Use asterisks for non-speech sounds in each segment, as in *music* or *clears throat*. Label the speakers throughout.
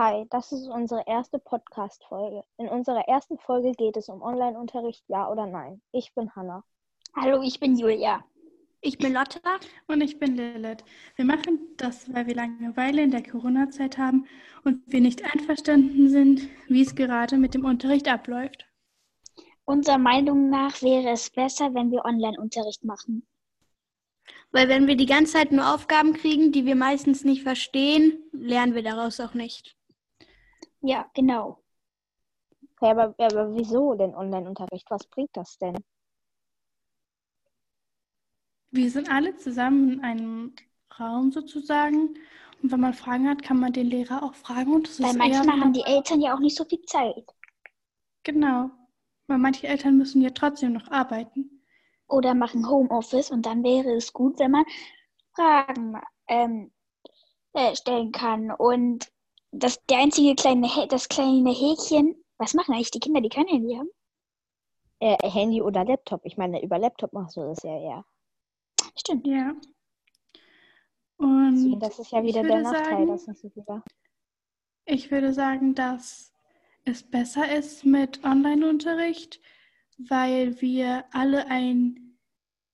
Speaker 1: Hi, das ist unsere erste Podcast-Folge. In unserer ersten Folge geht es um Online-Unterricht, ja oder nein. Ich bin Hanna.
Speaker 2: Hallo, ich bin Julia.
Speaker 3: Ich bin Lotta.
Speaker 4: Und ich bin Lilith. Wir machen das, weil wir Langeweile in der Corona-Zeit haben und wir nicht einverstanden sind, wie es gerade mit dem Unterricht abläuft.
Speaker 2: Unserer Meinung nach wäre es besser, wenn wir Online-Unterricht machen.
Speaker 3: Weil wenn wir die ganze Zeit nur Aufgaben kriegen, die wir meistens nicht verstehen, lernen wir daraus auch nicht.
Speaker 2: Ja, genau.
Speaker 1: Okay, aber, aber wieso denn Online-Unterricht? Was bringt das denn?
Speaker 4: Wir sind alle zusammen in einem Raum sozusagen. Und wenn man Fragen hat, kann man den Lehrer auch fragen. Und das
Speaker 2: Weil
Speaker 4: ist
Speaker 2: manchmal
Speaker 4: eher
Speaker 2: haben die Eltern ja auch nicht so viel Zeit.
Speaker 4: Genau. Weil manche Eltern müssen ja trotzdem noch arbeiten.
Speaker 2: Oder machen Homeoffice und dann wäre es gut, wenn man Fragen ähm, äh, stellen kann. Und das der einzige kleine Hä- das kleine Häkchen, was machen eigentlich die Kinder, die kein Handy haben?
Speaker 1: Äh, Handy oder Laptop? Ich meine, über Laptop machst du das ja eher.
Speaker 2: Stimmt.
Speaker 4: Ja.
Speaker 1: Deswegen,
Speaker 4: Und
Speaker 1: das ist ja wieder der Nachteil,
Speaker 4: sagen-
Speaker 1: dass nicht so
Speaker 4: ich würde sagen, dass es besser ist mit Online-Unterricht, weil wir alle ein,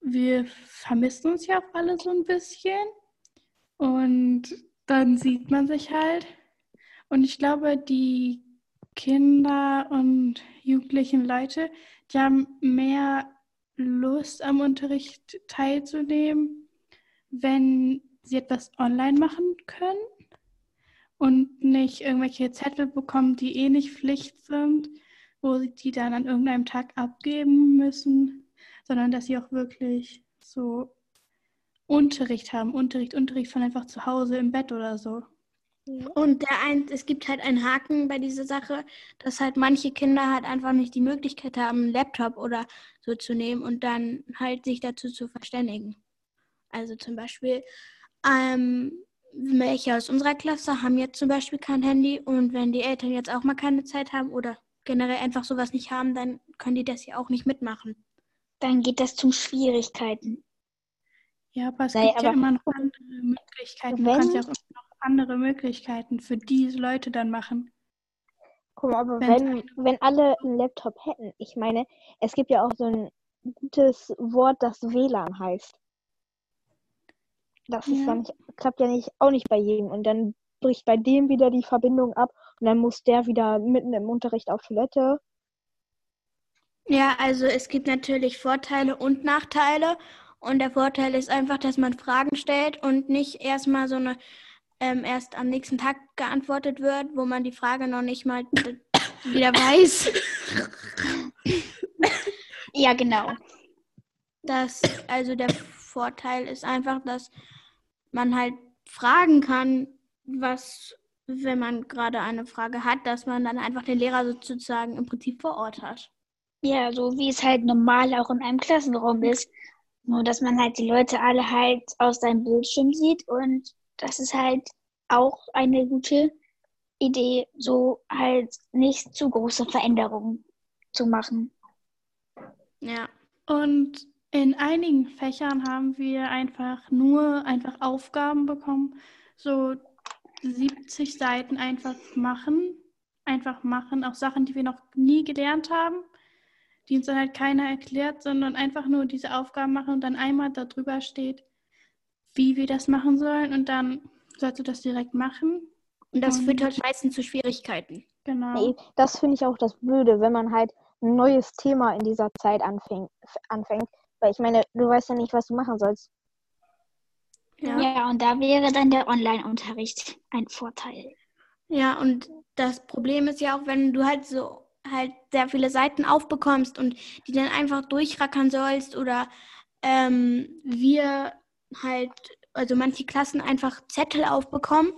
Speaker 4: wir vermissen uns ja auch alle so ein bisschen. Und dann sieht man sich halt. Und ich glaube, die Kinder und jugendlichen Leute, die haben mehr Lust am Unterricht teilzunehmen, wenn sie etwas online machen können und nicht irgendwelche Zettel bekommen, die eh nicht Pflicht sind, wo sie die dann an irgendeinem Tag abgeben müssen, sondern dass sie auch wirklich so Unterricht haben, Unterricht, Unterricht von einfach zu Hause im Bett oder so.
Speaker 3: Und der ein, es gibt halt einen Haken bei dieser Sache, dass halt manche Kinder halt einfach nicht die Möglichkeit haben, einen Laptop oder so zu nehmen und dann halt sich dazu zu verständigen. Also zum Beispiel, ähm, welche aus unserer Klasse haben jetzt zum Beispiel kein Handy und wenn die Eltern jetzt auch mal keine Zeit haben oder generell einfach sowas nicht haben, dann können die das ja auch nicht mitmachen.
Speaker 2: Dann geht das zu Schwierigkeiten.
Speaker 4: Ja, aber es
Speaker 1: Naja,
Speaker 4: gibt ja
Speaker 1: aber-
Speaker 4: immer noch andere Möglichkeiten. Du kannst ja auch immer noch andere Möglichkeiten für diese Leute dann machen.
Speaker 1: Guck mal, aber wenn, wenn alle einen Laptop hätten, ich meine, es gibt ja auch so ein gutes Wort, das WLAN heißt. Das
Speaker 4: ja
Speaker 1: nicht, klappt ja nicht, auch nicht bei jedem. Und dann bricht bei dem wieder die Verbindung ab und dann muss der wieder mitten im Unterricht auf Toilette.
Speaker 3: Ja, also es gibt natürlich Vorteile und Nachteile. Und der Vorteil ist einfach, dass man Fragen stellt und nicht erstmal so eine ähm, erst am nächsten Tag geantwortet wird, wo man die Frage noch nicht mal *coughs* wieder weiß. *coughs*
Speaker 2: Ja, genau.
Speaker 3: Das, also der Vorteil ist einfach, dass man halt fragen kann, was, wenn man gerade eine Frage hat, dass man dann einfach den Lehrer sozusagen im Prinzip vor Ort hat.
Speaker 2: Ja, so wie es halt normal auch in einem Klassenraum ist. Nur, dass man halt die Leute alle halt aus seinem Bildschirm sieht und das ist halt auch eine gute Idee, so halt nicht zu große Veränderungen zu machen.
Speaker 3: Ja.
Speaker 4: Und in einigen Fächern haben wir einfach nur einfach Aufgaben bekommen, so 70 Seiten einfach machen, einfach machen, auch Sachen, die wir noch nie gelernt haben, die uns dann halt keiner erklärt, sondern einfach nur diese Aufgaben machen und dann einmal darüber steht, wie wir das machen sollen und dann sollst du das direkt machen.
Speaker 3: Und das
Speaker 4: Und-
Speaker 3: führt halt meistens zu Schwierigkeiten.
Speaker 4: Genau.
Speaker 1: Nee, das finde ich auch das Blöde, wenn man halt ein neues Thema in dieser Zeit anfängt, anfängt. Weil ich meine, du weißt ja nicht, was du machen sollst.
Speaker 3: Ja.
Speaker 2: Ja, und da wäre dann der Online-Unterricht ein Vorteil.
Speaker 3: Ja, und das Problem ist ja auch, wenn du halt so halt sehr viele Seiten aufbekommst und die dann einfach durchrackern sollst oder ähm, wir halt, also manche Klassen einfach Zettel aufbekommen,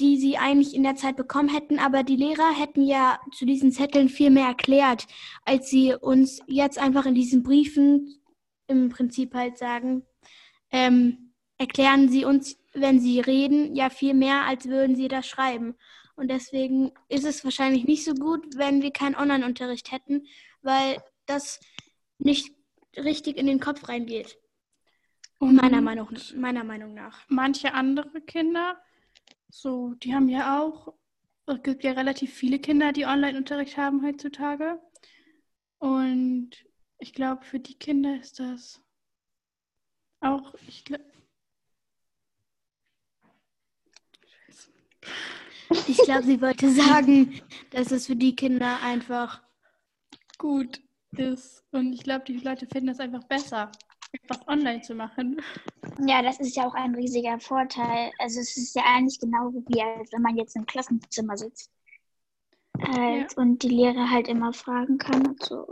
Speaker 3: die sie eigentlich in der Zeit bekommen hätten, aber die Lehrer hätten ja zu diesen Zetteln viel mehr erklärt, als sie uns jetzt einfach in diesen Briefen im Prinzip halt sagen, ähm, erklären sie uns, wenn sie reden, ja viel mehr, als würden sie das schreiben. Und deswegen ist es wahrscheinlich nicht so gut, wenn wir keinen Online-Unterricht hätten, weil das nicht richtig in den Kopf reingeht.
Speaker 4: Und
Speaker 3: Meiner Meinung, meiner Meinung nach.
Speaker 4: manche andere Kinder, so, die haben ja auch es gibt ja relativ viele Kinder, die Online-Unterricht haben heutzutage. Und ich glaube, für die Kinder ist das auch, ich glaube.
Speaker 3: Ich glaube, sie wollte sagen, dass es für die Kinder einfach
Speaker 4: gut ist. Und ich glaube, die Leute finden es einfach besser, etwas online zu machen.
Speaker 2: Ja, das ist ja auch ein riesiger Vorteil. Also es ist ja eigentlich genauso wie als wenn man jetzt im Klassenzimmer sitzt. Halt, ja. Und die Lehrer halt immer fragen kann und so.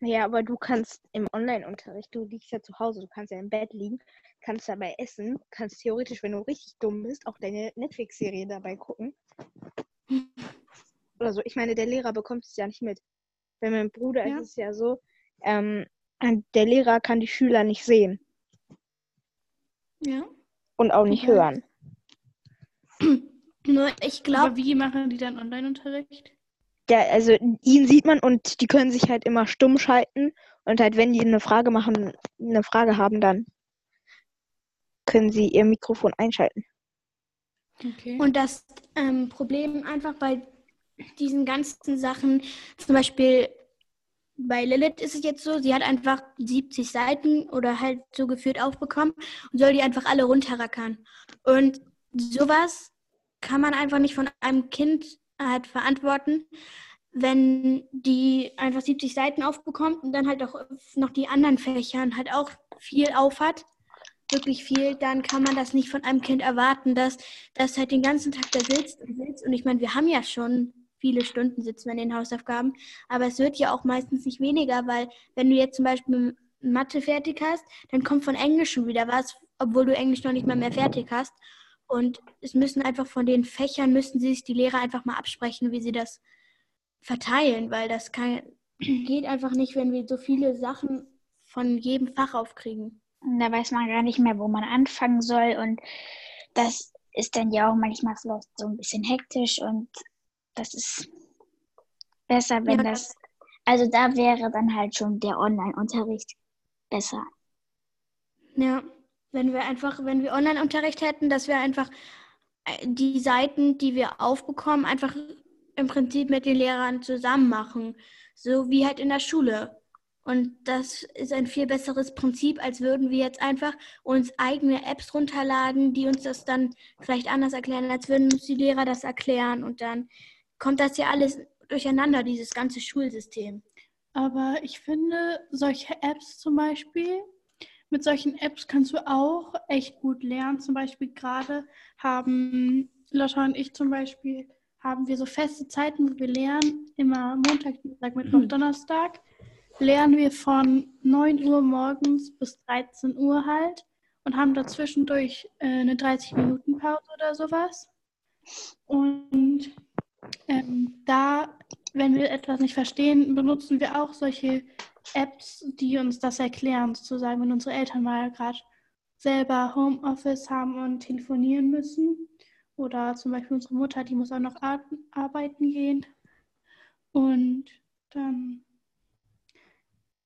Speaker 1: Ja, aber du kannst im Online-Unterricht, du liegst ja zu Hause, du kannst ja im Bett liegen, kannst dabei essen, kannst theoretisch, wenn du richtig dumm bist, auch deine Netflix-Serie dabei gucken. *laughs* Oder so. Ich meine, der Lehrer bekommt es ja nicht mit. Bei meinem Bruder ja. ist es ja so, ähm, der Lehrer kann die Schüler nicht sehen.
Speaker 4: Ja.
Speaker 1: Und auch nicht okay. hören. *clears throat*
Speaker 3: Nur ich glaube.
Speaker 4: wie machen die dann Online-Unterricht?
Speaker 1: Ja, also ihn sieht man und die können sich halt immer stumm schalten. Und halt, wenn die eine Frage machen, eine Frage haben, dann können sie ihr Mikrofon einschalten.
Speaker 3: Okay. Und das ähm, Problem einfach bei diesen ganzen Sachen, zum Beispiel bei Lilith ist es jetzt so, sie hat einfach 70 Seiten oder halt so geführt aufbekommen und soll die einfach alle runterrackern. Und sowas kann man einfach nicht von einem Kind halt verantworten, wenn die einfach 70 Seiten aufbekommt und dann halt auch noch die anderen Fächern halt auch viel aufhat, wirklich viel, dann kann man das nicht von einem Kind erwarten, dass das halt den ganzen Tag da sitzt und sitzt. Und ich meine, wir haben ja schon viele Stunden sitzen wir in den Hausaufgaben, aber es wird ja auch meistens nicht weniger, weil wenn du jetzt zum Beispiel Mathe fertig hast, dann kommt von Englisch schon wieder was, obwohl du Englisch noch nicht mal mehr fertig hast. Und es müssen einfach von den Fächern, müssen sich die Lehrer einfach mal absprechen, wie sie das verteilen, weil das kann, *clears throat* geht einfach nicht, wenn wir so viele Sachen von jedem Fach aufkriegen.
Speaker 2: Da weiß man gar nicht mehr, wo man anfangen soll. Und das ist dann ja auch manchmal vielleicht so ein bisschen hektisch und das ist besser, wenn ja, das. Also da wäre dann halt schon der Online-Unterricht besser.
Speaker 3: Ja wenn wir einfach, wenn wir Online-Unterricht hätten, dass wir einfach äh, die Seiten, die wir aufbekommen, einfach im Prinzip mit den Lehrern zusammen machen. So wie halt in der Schule. Und das ist ein viel besseres Prinzip, als würden wir jetzt einfach uns eigene Apps runterladen, die uns das dann vielleicht anders erklären, als würden uns die Lehrer das erklären. Und dann kommt das ja alles durcheinander, dieses ganze Schulsystem.
Speaker 4: Aber ich finde, solche Apps zum Beispiel, mit solchen Apps kannst du auch echt gut lernen. Zum Beispiel gerade haben Lotta und ich zum Beispiel haben wir so feste Zeiten, wo wir lernen. Immer Montag, Dienstag, Mittwoch, mhm. Donnerstag lernen wir von 9 Uhr morgens bis 13 Uhr halt und haben dazwischendurch äh, eine 30-Minuten-Pause oder sowas. Und ähm, da, wenn wir etwas nicht verstehen, benutzen wir auch solche Apps, die uns das erklären, sozusagen, wenn unsere Eltern mal gerade selber Homeoffice haben und telefonieren müssen. Oder zum Beispiel unsere Mutter, die muss auch noch arbeiten gehen. Und dann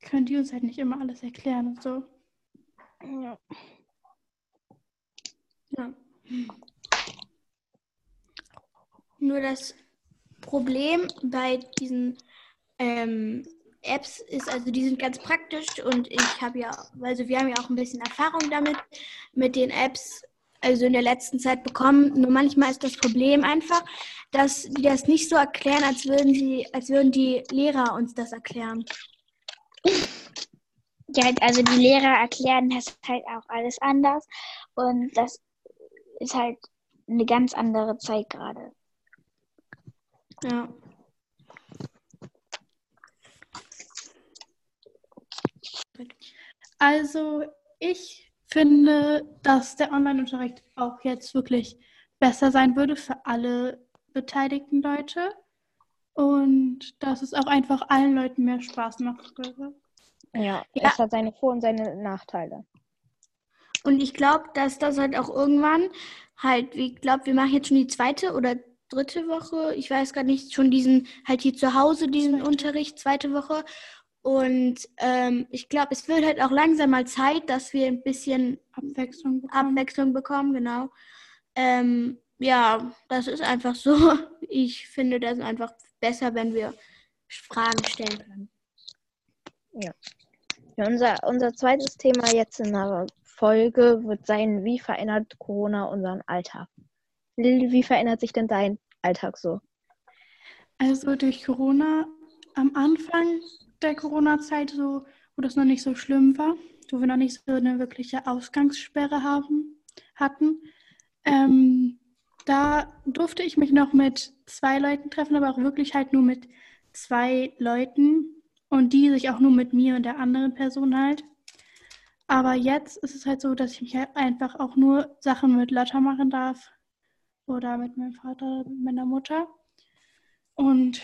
Speaker 4: können die uns halt nicht immer alles erklären und so.
Speaker 1: Ja.
Speaker 3: Ja. Nur das Problem bei diesen ähm, Apps ist, also die sind ganz praktisch und ich habe ja, also wir haben ja auch ein bisschen Erfahrung damit, mit den Apps, also in der letzten Zeit bekommen. Nur manchmal ist das Problem einfach, dass die das nicht so erklären, als würden sie, als würden die Lehrer uns das erklären.
Speaker 2: Ja, also die Lehrer erklären das halt auch alles anders und das ist halt eine ganz andere Zeit gerade.
Speaker 3: Ja.
Speaker 4: Also ich finde, dass der Online-Unterricht auch jetzt wirklich besser sein würde für alle beteiligten Leute und dass es auch einfach allen Leuten mehr Spaß macht.
Speaker 1: Ja, ja. es hat seine Vor- und seine Nachteile.
Speaker 3: Und ich glaube, dass das halt auch irgendwann halt, ich glaube, wir machen jetzt schon die zweite oder dritte Woche, ich weiß gar nicht, schon diesen, halt hier zu Hause diesen Unterricht, zweite Woche. Und ähm, ich glaube, es wird halt auch langsam mal Zeit, dass wir ein bisschen
Speaker 4: Abwechslung bekommen.
Speaker 3: Abwechslung bekommen genau. Ähm, ja, das ist einfach so. *laughs* Ich finde das einfach besser, wenn wir Fragen stellen können.
Speaker 1: Ja, unser, unser zweites Thema jetzt in der Folge wird sein, wie verändert Corona unseren Alltag? Lil, wie verändert sich denn dein Alltag so?
Speaker 4: Also durch Corona am Anfang der Corona-Zeit, so, wo das noch nicht so schlimm war, wo wir noch nicht so eine wirkliche Ausgangssperre haben, hatten, ähm, da durfte ich mich noch mit zwei Leuten treffen, aber auch wirklich halt nur mit zwei Leuten und die sich auch nur mit mir und der anderen Person halt. Aber jetzt ist es halt so, dass ich mich halt einfach auch nur Sachen mit Lotta machen darf oder mit meinem Vater, mit meiner Mutter. Und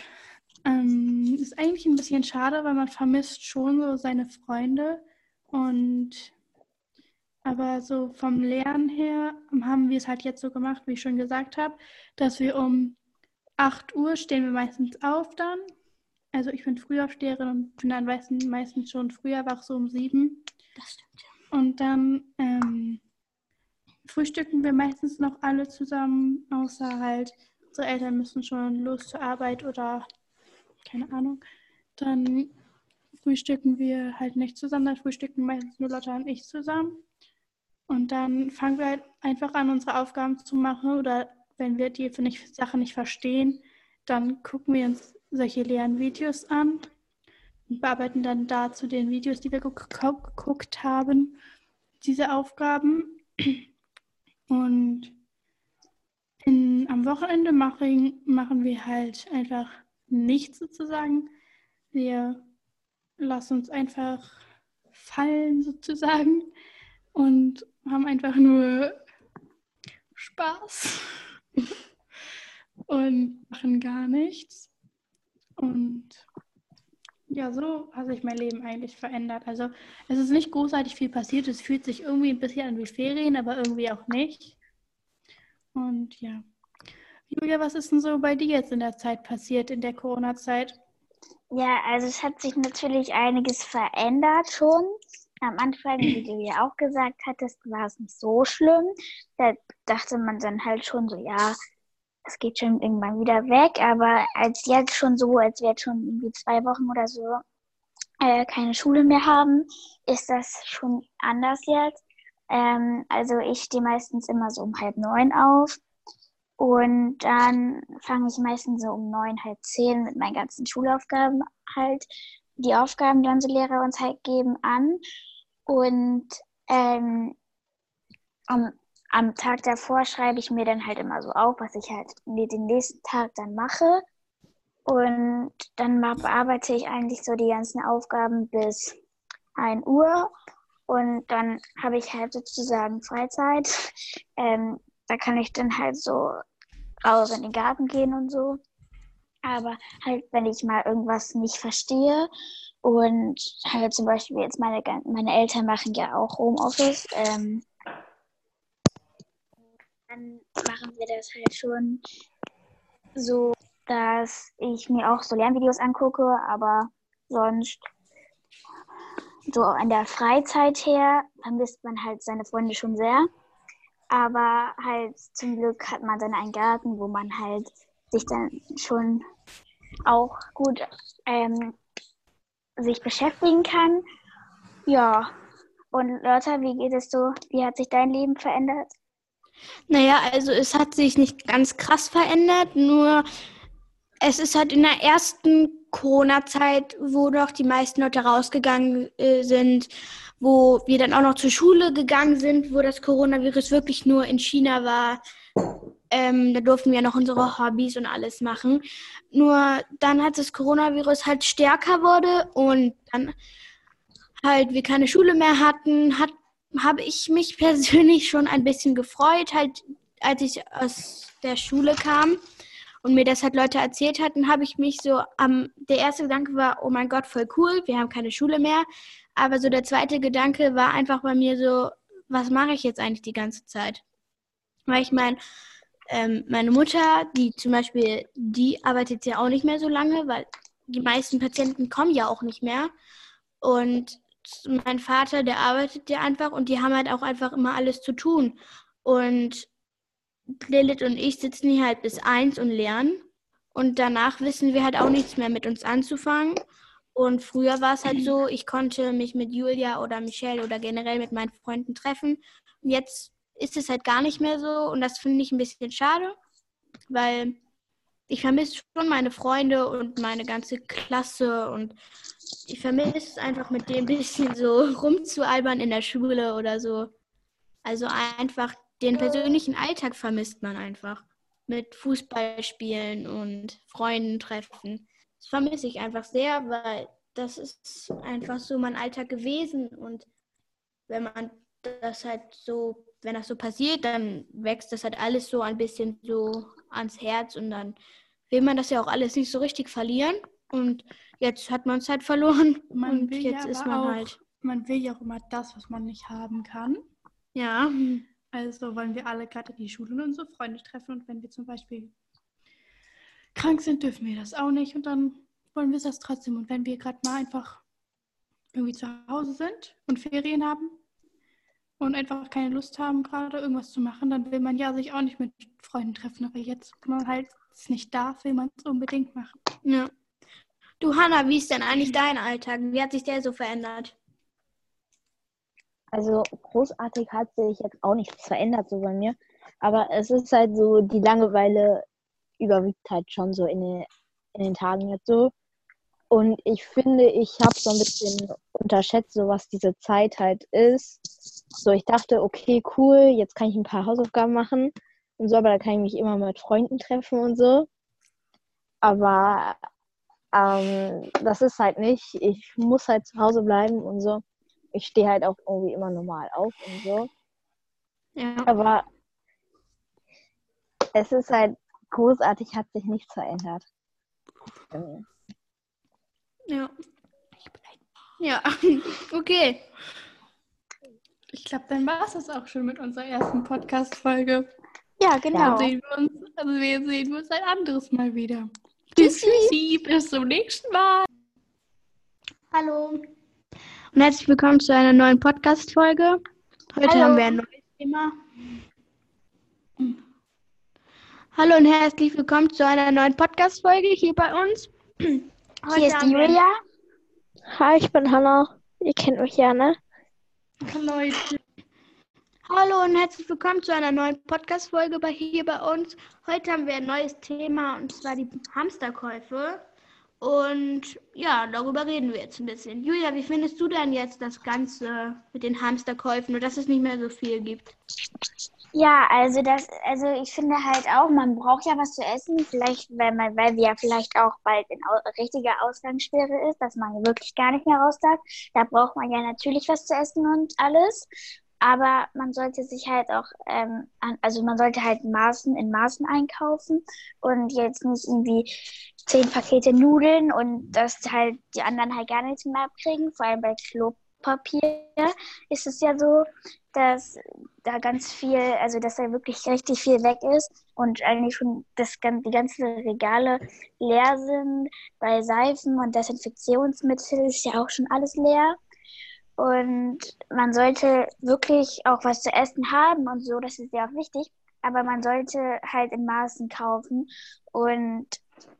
Speaker 4: ähm, ist eigentlich ein bisschen schade, weil man vermisst schon so seine Freunde und aber so vom Lernen her haben wir es halt jetzt so gemacht, wie ich schon gesagt habe, dass wir um 8 Uhr stehen wir meistens auf dann. Also ich bin Frühaufsteherin und bin dann meistens, meistens schon früher wach, so um 7.
Speaker 3: Das stimmt.
Speaker 4: Und dann ähm, frühstücken wir meistens noch alle zusammen, außer halt unsere Eltern müssen schon los zur Arbeit oder keine Ahnung. Dann frühstücken wir halt nicht zusammen, dann frühstücken meistens nur Lotta und ich zusammen. Und dann fangen wir halt einfach an, unsere Aufgaben zu machen. Oder wenn wir die nicht, Sachen nicht verstehen, dann gucken wir uns solche leeren Videos an und bearbeiten dann dazu den Videos, die wir geguckt haben, diese Aufgaben. Und in, am Wochenende machen, machen wir halt einfach nichts sozusagen. Wir lassen uns einfach fallen sozusagen und haben einfach nur Spaß *laughs* und machen gar nichts. Und ja, so hat sich mein Leben eigentlich verändert. Also es ist nicht großartig viel passiert. Es fühlt sich irgendwie ein bisschen an wie Ferien, aber irgendwie auch nicht. Und ja. Julia, was ist denn so bei dir jetzt in der Zeit passiert, in der Corona-Zeit?
Speaker 2: Ja, also es hat sich natürlich einiges verändert schon am Anfang, wie du ja auch gesagt hattest, war es nicht so schlimm. Da dachte man dann halt schon so, ja, es geht schon irgendwann wieder weg. Aber als jetzt schon so, als wir jetzt schon irgendwie zwei Wochen oder so äh, keine Schule mehr haben, ist das schon anders jetzt. Ähm, also ich stehe meistens immer so um halb neun auf. Und dann fange ich meistens so um neun, halb zehn mit meinen ganzen Schulaufgaben halt die Aufgaben, die unsere Lehrer uns halt geben, an. Und ähm, am, am Tag davor schreibe ich mir dann halt immer so auf, was ich halt den nächsten Tag dann mache. Und dann bearbeite ich eigentlich so die ganzen Aufgaben bis 1 Uhr. Und dann habe ich halt sozusagen Freizeit. *laughs* Ähm, da kann ich dann halt so raus in den Garten gehen und so. Aber halt, wenn ich mal irgendwas nicht verstehe und halt zum Beispiel jetzt meine, meine Eltern machen ja auch Homeoffice, ähm, dann machen wir das halt schon so, dass ich mir auch so Lernvideos angucke, aber sonst so an der Freizeit her vermisst man halt seine Freunde schon sehr. Aber halt zum Glück hat man dann einen Garten, wo man halt sich dann schon auch gut ähm, sich beschäftigen kann. Ja, und Lotta, wie geht es so? Wie hat sich dein Leben verändert?
Speaker 3: Naja, also es hat sich nicht ganz krass verändert, nur es ist halt in der ersten Corona-Zeit, wo doch die meisten Leute rausgegangen äh, sind, wo wir dann auch noch zur Schule gegangen sind, wo das Coronavirus wirklich nur in China war. Ähm, da durften wir noch unsere Hobbys und alles machen. Nur dann, als das Coronavirus halt stärker wurde und dann halt wir keine Schule mehr hatten, hat, habe ich mich *laughs* persönlich schon ein bisschen gefreut, halt als ich aus der Schule kam und mir das halt Leute erzählt hatten, habe ich mich so am, ähm, der erste Gedanke war, oh mein Gott, voll cool, wir haben keine Schule mehr. Aber so der zweite Gedanke war einfach bei mir so, was mache ich jetzt eigentlich die ganze Zeit? Weil ich meine, ähm, meine Mutter, die zum Beispiel, die arbeitet ja auch nicht mehr so lange, weil die meisten Patienten kommen ja auch nicht mehr. Und mein Vater, der arbeitet ja einfach und die haben halt auch einfach immer alles zu tun. Und Lilith und ich sitzen hier halt bis eins und lernen. Und danach wissen wir halt auch nichts mehr mit uns anzufangen. Und früher war es halt so, ich konnte mich mit Julia oder Michelle oder generell mit meinen Freunden treffen. Und jetzt ist es halt gar nicht mehr so. Und das finde ich ein bisschen schade, weil ich vermisse schon meine Freunde und meine ganze Klasse. Und ich vermisse es einfach mit dem bisschen so *laughs* rumzualbern in der Schule oder so. Also einfach den persönlichen Alltag vermisst man einfach mit Fußballspielen und Freunden treffen. Das vermisse ich einfach sehr, weil das ist einfach so mein Alltag gewesen. Und wenn man das halt so, wenn das so passiert, dann wächst das halt alles so ein bisschen so ans Herz und dann will man das ja auch alles nicht so richtig verlieren. Und jetzt hat man es halt verloren.
Speaker 4: Man
Speaker 3: und
Speaker 4: will
Speaker 3: jetzt
Speaker 4: ja
Speaker 3: ist man
Speaker 4: auch,
Speaker 3: halt.
Speaker 4: man will ja auch immer das, was man nicht haben kann.
Speaker 3: Ja.
Speaker 4: Also wollen wir alle gerade in die Schule und unsere Freunde treffen. Und wenn wir zum Beispiel krank sind, dürfen wir das auch nicht. Und dann wollen wir das trotzdem. Und wenn wir gerade mal einfach irgendwie zu Hause sind und Ferien haben und einfach keine Lust haben, gerade irgendwas zu machen, dann will man ja sich auch nicht mit Freunden treffen. Aber jetzt, wo man halt es nicht darf, will man es unbedingt machen.
Speaker 3: ja. Du, Hanna, wie ist denn eigentlich dein Alltag? Wie hat sich der so verändert?
Speaker 1: Also großartig hat sich jetzt auch nichts verändert so bei mir. Aber es ist halt so, die Langeweile überwiegt halt schon so in den, in den Tagen jetzt so. Und ich finde, ich habe so ein bisschen unterschätzt, so was diese Zeit halt ist. So, ich dachte, okay, cool, jetzt kann ich ein paar Hausaufgaben machen und so, aber da kann ich mich immer mit Freunden treffen und so. Aber ähm, das ist halt nicht. Ich muss halt zu Hause bleiben und so. Ich stehe halt auch irgendwie immer normal auf und so.
Speaker 3: Ja.
Speaker 1: Aber es ist halt großartig, hat sich nichts verändert.
Speaker 3: Ja. Ja, *laughs* okay.
Speaker 4: Ich glaube, dann war es das auch schon mit unserer ersten Podcast-Folge.
Speaker 2: Ja,
Speaker 4: Dann
Speaker 2: genau.
Speaker 4: sehen wir uns, also wir sehen uns ein anderes Mal wieder. Tschüss, tschüssi, bis zum nächsten Mal.
Speaker 3: Hallo. Und herzlich willkommen zu einer neuen Podcast-Folge. Heute
Speaker 2: Hallo.
Speaker 3: haben wir ein neues Thema. Hallo und herzlich willkommen zu einer neuen Podcast-Folge hier bei uns. Heute
Speaker 2: Hier ist die Julia.
Speaker 1: Hi, ich bin Hannah. Ihr kennt mich ja, ne?
Speaker 4: Leute.
Speaker 3: Hallo und herzlich willkommen zu einer neuen Podcast-Folge bei hier bei uns. Heute haben wir ein neues Thema und zwar die Hamsterkäufe. Und ja, darüber reden wir jetzt ein bisschen. Julia, wie findest du denn jetzt das Ganze mit den Hamsterkäufen und dass es nicht mehr so viel gibt?
Speaker 2: Ja, also das, also ich finde halt auch, man braucht ja was zu essen, vielleicht, weil man, weil wir ja vielleicht auch bald in richtiger Ausgangssperre ist, dass man wirklich gar nicht mehr raus darf. Da braucht man ja natürlich was zu essen und alles. Aber man sollte sich halt auch, ähm, also man sollte halt Maßen in Maßen einkaufen und jetzt nicht irgendwie zehn Pakete Nudeln und dass halt die anderen halt gar nichts mehr abkriegen. Vor allem bei Klopapier ist es ja so, dass da ganz viel, also dass da wirklich richtig viel weg ist und eigentlich schon das, die ganzen Regale leer sind. Bei Seifen und Desinfektionsmittel ist ja auch schon alles leer. Und man sollte wirklich auch was zu essen haben und so, das ist ja auch wichtig. Aber man sollte halt in Maßen kaufen und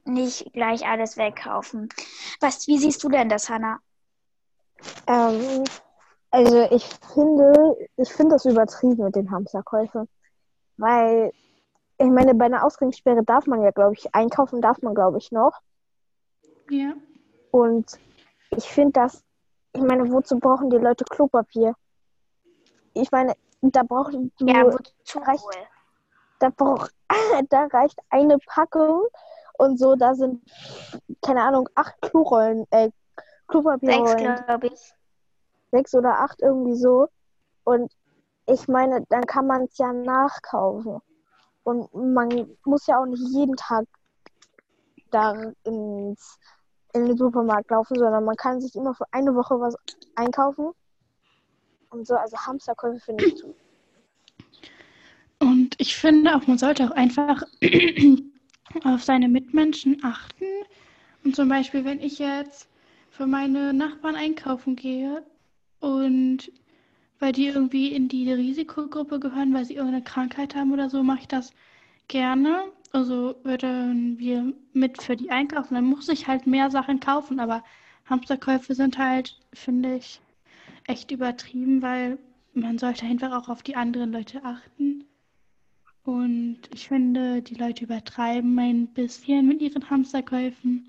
Speaker 2: nicht gleich alles wegkaufen. Was, wie siehst du denn das, Hannah?
Speaker 1: Ähm, also ich finde, ich finde das übertrieben mit den Hamsterkäufen. Weil, ich meine, bei einer Ausgangssperre darf man ja, glaube ich, einkaufen darf man, glaube ich, noch.
Speaker 4: Ja.
Speaker 1: Und ich finde das, ich meine, wozu brauchen die Leute Klopapier? Ich meine, da brauchen du,
Speaker 2: Ja, wozu
Speaker 1: reicht-
Speaker 2: wohl?
Speaker 1: da braucht, *laughs* da reicht eine Packung und so, da sind, keine Ahnung, acht Klorollen, äh,
Speaker 2: Sechs,
Speaker 1: Klopapierrollen.
Speaker 2: glaube ich.
Speaker 1: sechs oder acht irgendwie so. Und ich meine, dann kann man es ja nachkaufen. Und man muss ja auch nicht jeden Tag da ins, in den Supermarkt laufen, sondern man kann sich immer für eine Woche was einkaufen. Und so, also Hamsterkäufe finde ich zu.
Speaker 4: Und ich finde auch, man sollte auch einfach *clears throat* auf seine Mitmenschen achten. Und zum Beispiel, wenn ich jetzt für meine Nachbarn einkaufen gehe und weil die irgendwie in die Risikogruppe gehören, weil sie irgendeine Krankheit haben oder so, mache ich das gerne. Also würden wir mit für die einkaufen. Dann muss ich halt mehr Sachen kaufen, aber Hamsterkäufe sind halt, finde ich, echt übertrieben, weil man sollte einfach auch auf die anderen Leute achten. Und ich finde, die Leute übertreiben ein bisschen mit ihren Hamsterkäufen.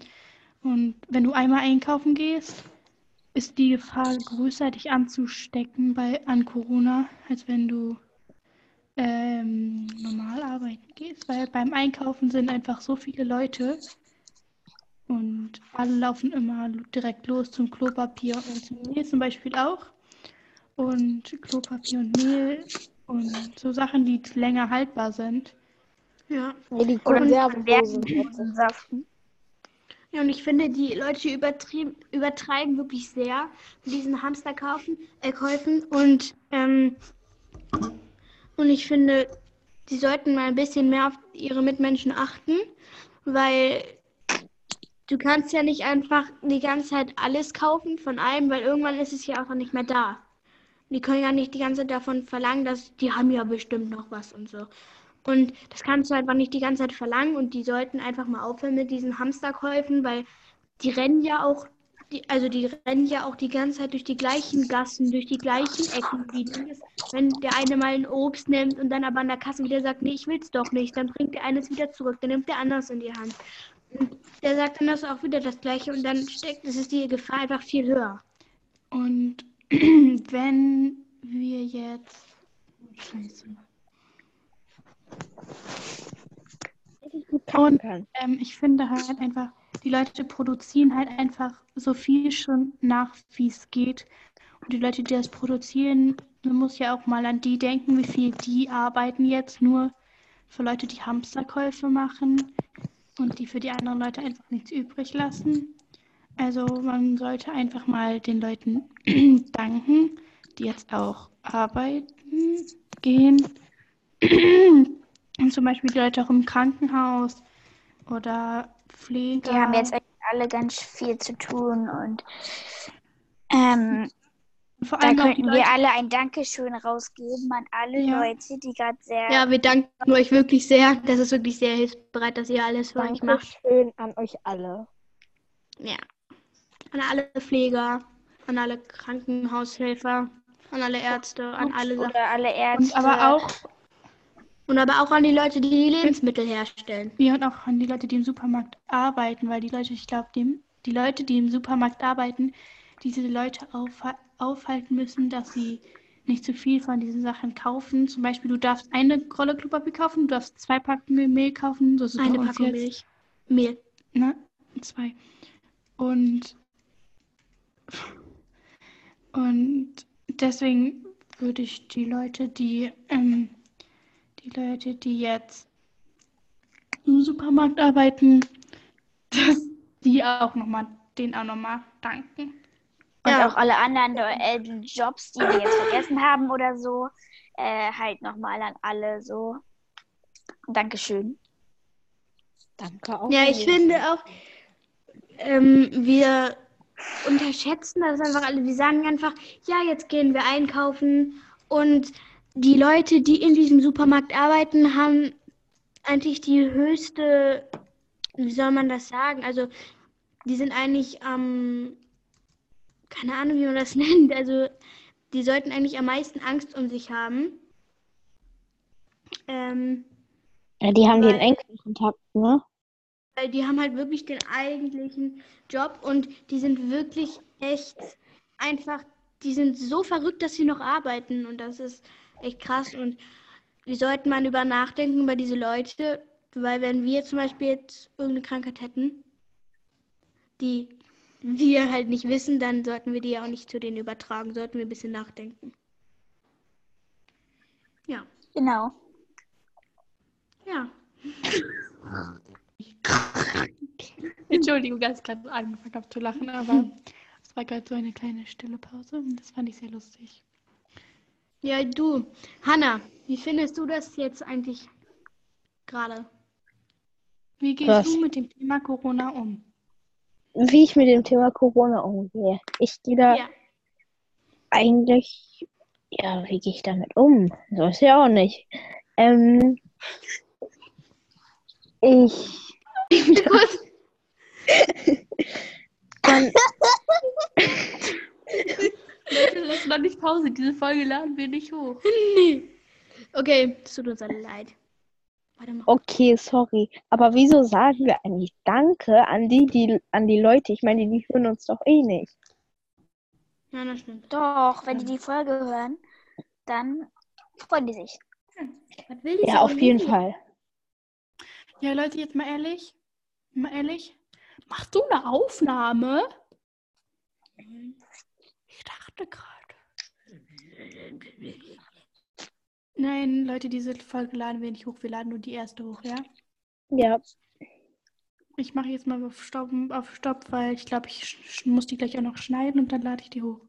Speaker 4: Und wenn du einmal einkaufen gehst, ist die Gefahr größer, dich anzustecken bei, an Corona, als wenn du ähm, normal arbeiten gehst. Weil beim Einkaufen sind einfach so viele Leute und alle laufen immer direkt los zum Klopapier und zum Mehl zum Beispiel auch. Und Klopapier und Mehl und so Sachen, die länger haltbar sind.
Speaker 3: Ja.
Speaker 1: Nee, die Konservendosen.
Speaker 3: Ja, und ich finde, die Leute übertrieben, übertreiben wirklich sehr mit diesen Hamsterkaufen, äh, Käufen. Und, ähm, und ich finde, sie sollten mal ein bisschen mehr auf ihre Mitmenschen achten, weil du kannst ja nicht einfach die ganze Zeit alles kaufen von allem, weil irgendwann ist es ja auch nicht mehr da. Die können ja nicht die ganze Zeit davon verlangen, dass die haben ja bestimmt noch was und so. Und das kannst du einfach nicht die ganze Zeit verlangen und die sollten einfach mal aufhören mit diesen Hamsterkäufen, weil die rennen ja auch, die, also die rennen ja auch die ganze Zeit durch die gleichen Gassen, durch die gleichen Ecken. Wenn der eine mal ein Obst nimmt und dann aber an der Kasse wieder sagt, nee, ich will's doch nicht, dann bringt der eine es wieder zurück, dann nimmt der anders in die Hand. Und der sagt dann das auch wieder das Gleiche und dann steckt, es ist die Gefahr einfach viel höher.
Speaker 4: Und *clears throat* wenn wir jetzt. Scheiße.
Speaker 1: Und.
Speaker 4: Ähm, ich finde halt einfach, die Leute produzieren halt einfach so viel schon nach, wie es geht. Und die Leute, die das produzieren, man muss ja auch mal an die denken, wie viel die arbeiten jetzt nur für Leute, die Hamsterkäufe machen und die für die anderen Leute einfach nichts übrig lassen. Also man sollte einfach mal den Leuten *clears throat* danken, die jetzt auch arbeiten gehen. *clears throat* Und zum Beispiel die Leute auch im Krankenhaus oder Pfleger.
Speaker 2: Die haben jetzt alle ganz viel zu tun und ähm,
Speaker 4: vor
Speaker 2: da
Speaker 4: allem die
Speaker 2: könnten
Speaker 4: Leute,
Speaker 2: wir alle ein Dankeschön rausgeben an alle
Speaker 4: Ja.
Speaker 2: Leute, die gerade sehr
Speaker 3: Ja, wir danken euch wirklich sehr. Das ist wirklich sehr hilfsbereit, dass ihr alles für euch macht.
Speaker 1: Dankeschön an euch alle.
Speaker 3: Ja. An alle Pfleger, an alle Krankenhaushelfer, an alle Ärzte, an alle
Speaker 2: oder alle Ärzte.
Speaker 4: und aber auch,
Speaker 3: Und aber auch an die Leute, die die Lebensmittel herstellen.
Speaker 4: ja, und auch an die Leute, die im Supermarkt arbeiten, weil die Leute, ich glaube, die, die Leute, die im Supermarkt arbeiten, diese Leute aufha- aufhalten müssen, dass sie nicht zu viel von diesen Sachen kaufen. Zum Beispiel, du darfst eine Rolle Klopapier kaufen, du darfst zwei Packungen Mehl kaufen, so ist
Speaker 3: Eine Packung
Speaker 4: jetzt.
Speaker 3: Milch. Mehl.
Speaker 4: Ne? Zwei. Und, und deswegen würde ich die Leute, die, ähm, die Leute, die jetzt im Supermarkt arbeiten, dass die auch nochmal, denen auch nochmal danken.
Speaker 2: Und
Speaker 3: Ja.
Speaker 2: auch alle anderen äh, die Jobs, die wir jetzt vergessen haben oder so, äh, halt nochmal an alle so. Dankeschön.
Speaker 1: Danke auch.
Speaker 3: Ja, ich
Speaker 1: jeden.
Speaker 3: finde auch, ähm, wir unterschätzen das einfach alle. Wir sagen einfach, ja, jetzt gehen wir einkaufen. Und die Leute, die in diesem Supermarkt arbeiten, haben eigentlich die höchste, wie soll man das sagen? Also, die sind eigentlich am, keine Ahnung, wie man das *laughs* nennt. Also, die sollten eigentlich am meisten Angst um sich haben. Ähm,
Speaker 1: Ja, die haben den
Speaker 3: Weil-
Speaker 1: engsten Kontakt, ne?
Speaker 3: Weil die haben halt wirklich den eigentlichen Job und die sind wirklich echt einfach, die sind so verrückt, dass sie noch arbeiten und das ist echt krass und wir sollten mal über nachdenken über diese Leute, weil wenn wir zum Beispiel jetzt irgendeine Krankheit hätten, die wir halt nicht wissen, dann sollten wir die ja auch nicht zu denen übertragen, sollten wir ein bisschen nachdenken. Ja,
Speaker 2: Genau.
Speaker 3: ja. *laughs*
Speaker 4: Entschuldigung, dass ich gerade angefangen habe zu lachen, aber *laughs* es war gerade so eine kleine stille Pause und das fand ich sehr lustig.
Speaker 3: Ja, du, Hanna, wie findest du das jetzt eigentlich gerade?
Speaker 4: Wie gehst
Speaker 1: Was?
Speaker 4: du mit dem Thema Corona um?
Speaker 1: Wie ich mit dem Thema Corona umgehe. Ich gehe da
Speaker 3: Ja.
Speaker 1: eigentlich Ja, wie gehe ich damit um? So ist ja auch nicht. Ähm, ich. Dann,
Speaker 3: Leute, lass noch nicht Pause. Diese Folge laden wir nicht hoch. *laughs* Nee. Okay, es tut uns alle leid. Warte mal.
Speaker 1: okay, sorry. Aber wieso sagen wir eigentlich Danke an die, die, an die Leute? Ich meine, die hören uns doch eh nicht.
Speaker 3: Ja, das stimmt.
Speaker 2: Doch, wenn die die Folge hören, dann freuen die sich.
Speaker 3: Was will die
Speaker 1: Ja,
Speaker 3: so
Speaker 1: auf jeden
Speaker 3: nicht?
Speaker 1: Fall.
Speaker 4: Ja, Leute, jetzt mal ehrlich. Mal ehrlich. Machst du eine Aufnahme? Ich dachte gerade. Nein, Leute, diese Folge laden wir nicht hoch. Wir laden nur die erste hoch, ja?
Speaker 1: Ja,
Speaker 4: Ich mache jetzt mal auf Stopp, auf Stopp weil ich glaube, ich muss die gleich auch noch schneiden und dann lade ich die hoch.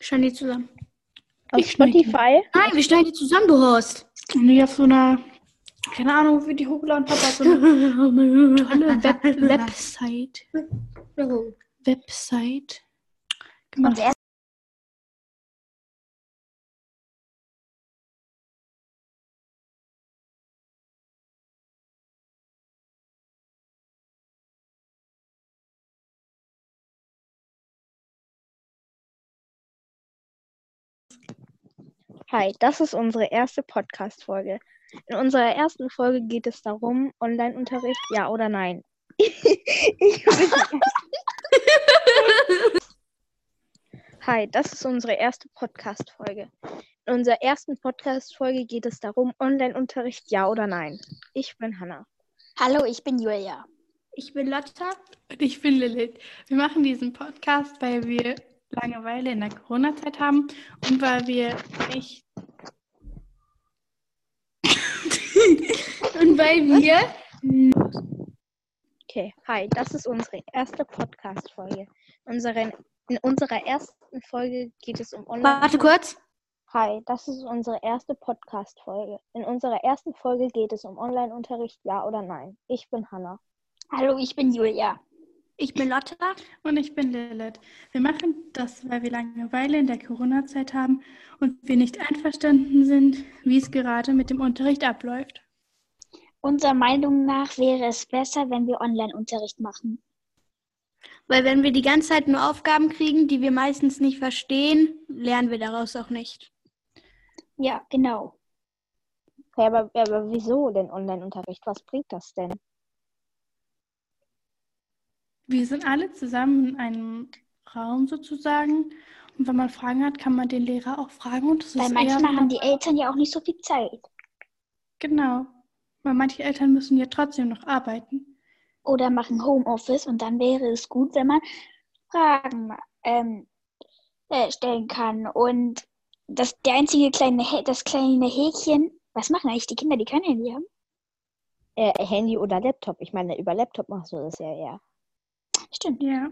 Speaker 3: Schneiden die zusammen.
Speaker 1: auf
Speaker 4: Ich schneide die.
Speaker 1: Spotify.
Speaker 3: Nein, wir schneiden die zusammen, du Horst.
Speaker 4: Und ich auf so einer, keine Ahnung, wie die hochgeladen habe, so eine tolle *laughs* Web Website. Website gemacht.
Speaker 2: Und
Speaker 1: Hi, das ist unsere erste Podcast-Folge. In unserer ersten Folge geht es darum, Online-Unterricht, ja oder nein. *laughs* Hi, das ist unsere erste Podcast-Folge. In unserer ersten Podcast-Folge geht es darum, Online-Unterricht, ja oder nein. Ich bin Hanna.
Speaker 2: Hallo, ich bin Julia.
Speaker 3: Ich bin Lotta.
Speaker 4: Und ich bin Lilith. Wir machen diesen Podcast, weil wir Langeweile in der Corona-Zeit haben und weil wir nicht. *laughs*
Speaker 3: Und weil wir.
Speaker 1: Okay, hi, das ist unsere erste Podcast-Folge. In unserer ersten Folge geht es um Online.
Speaker 3: Warte kurz.
Speaker 1: Hi, das ist unsere erste Podcast-Folge. In unserer ersten Folge geht es um Online-Unterricht, ja oder nein. Ich bin Hanna.
Speaker 2: Hallo, ich bin Julia.
Speaker 3: Ich bin Lotta.
Speaker 4: Und ich bin Lilith. Wir machen das, weil wir Langeweile in der Corona-Zeit haben und wir nicht einverstanden sind, wie es gerade mit dem Unterricht abläuft.
Speaker 2: Unserer Meinung nach wäre es besser, wenn wir Online-Unterricht machen.
Speaker 3: Weil wenn wir die ganze Zeit nur Aufgaben kriegen, die wir meistens nicht verstehen, lernen wir daraus auch nicht.
Speaker 2: Ja, genau.
Speaker 1: Okay, aber, aber wieso denn Online-Unterricht? Was bringt das denn?
Speaker 4: Wir sind alle zusammen in einem Raum sozusagen. Und wenn man Fragen hat, kann man den Lehrer auch fragen. Und das
Speaker 2: Weil
Speaker 4: ist
Speaker 2: manchmal
Speaker 4: eher
Speaker 2: haben die Eltern ja auch nicht so viel Zeit.
Speaker 4: Genau. Weil manche Eltern müssen ja trotzdem noch arbeiten.
Speaker 2: Oder machen Homeoffice und dann wäre es gut, wenn man Fragen ähm, äh, stellen kann. Und das, der einzige kleine, Hä- das kleine Häkchen, was machen eigentlich die Kinder, die kein Handy haben?
Speaker 1: Äh, Handy oder Laptop? Ich meine, über Laptop machst du das ja eher.
Speaker 2: Stimmt.
Speaker 4: Ja.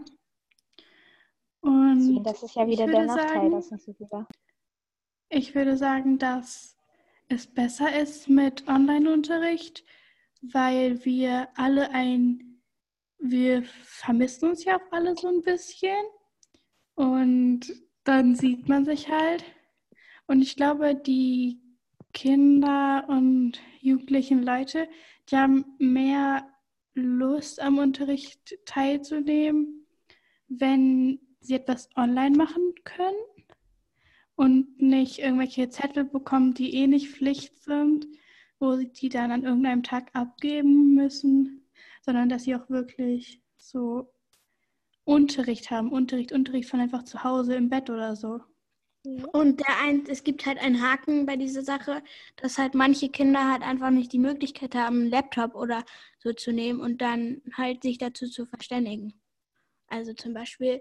Speaker 4: Und
Speaker 1: Das ist ja wieder der Nachteil, dass so viel
Speaker 4: Ich würde sagen, dass es besser ist mit Online-Unterricht, weil wir alle ein, wir vermissen uns ja auch alle so ein bisschen und dann sieht man sich halt. Und ich glaube, die Kinder und jugendlichen Leute, die haben mehr Lust am Unterricht teilzunehmen, wenn sie etwas online machen können und nicht irgendwelche Zettel bekommen, die eh nicht Pflicht sind, wo sie die dann an irgendeinem Tag abgeben müssen, sondern dass sie auch wirklich so Unterricht haben. Unterricht, Unterricht von einfach zu Hause im Bett oder so.
Speaker 3: Und der ein, es gibt halt einen Haken bei dieser Sache, dass halt manche Kinder halt einfach nicht die Möglichkeit haben, einen Laptop oder so zu nehmen und dann halt sich dazu zu verständigen. Also zum Beispiel,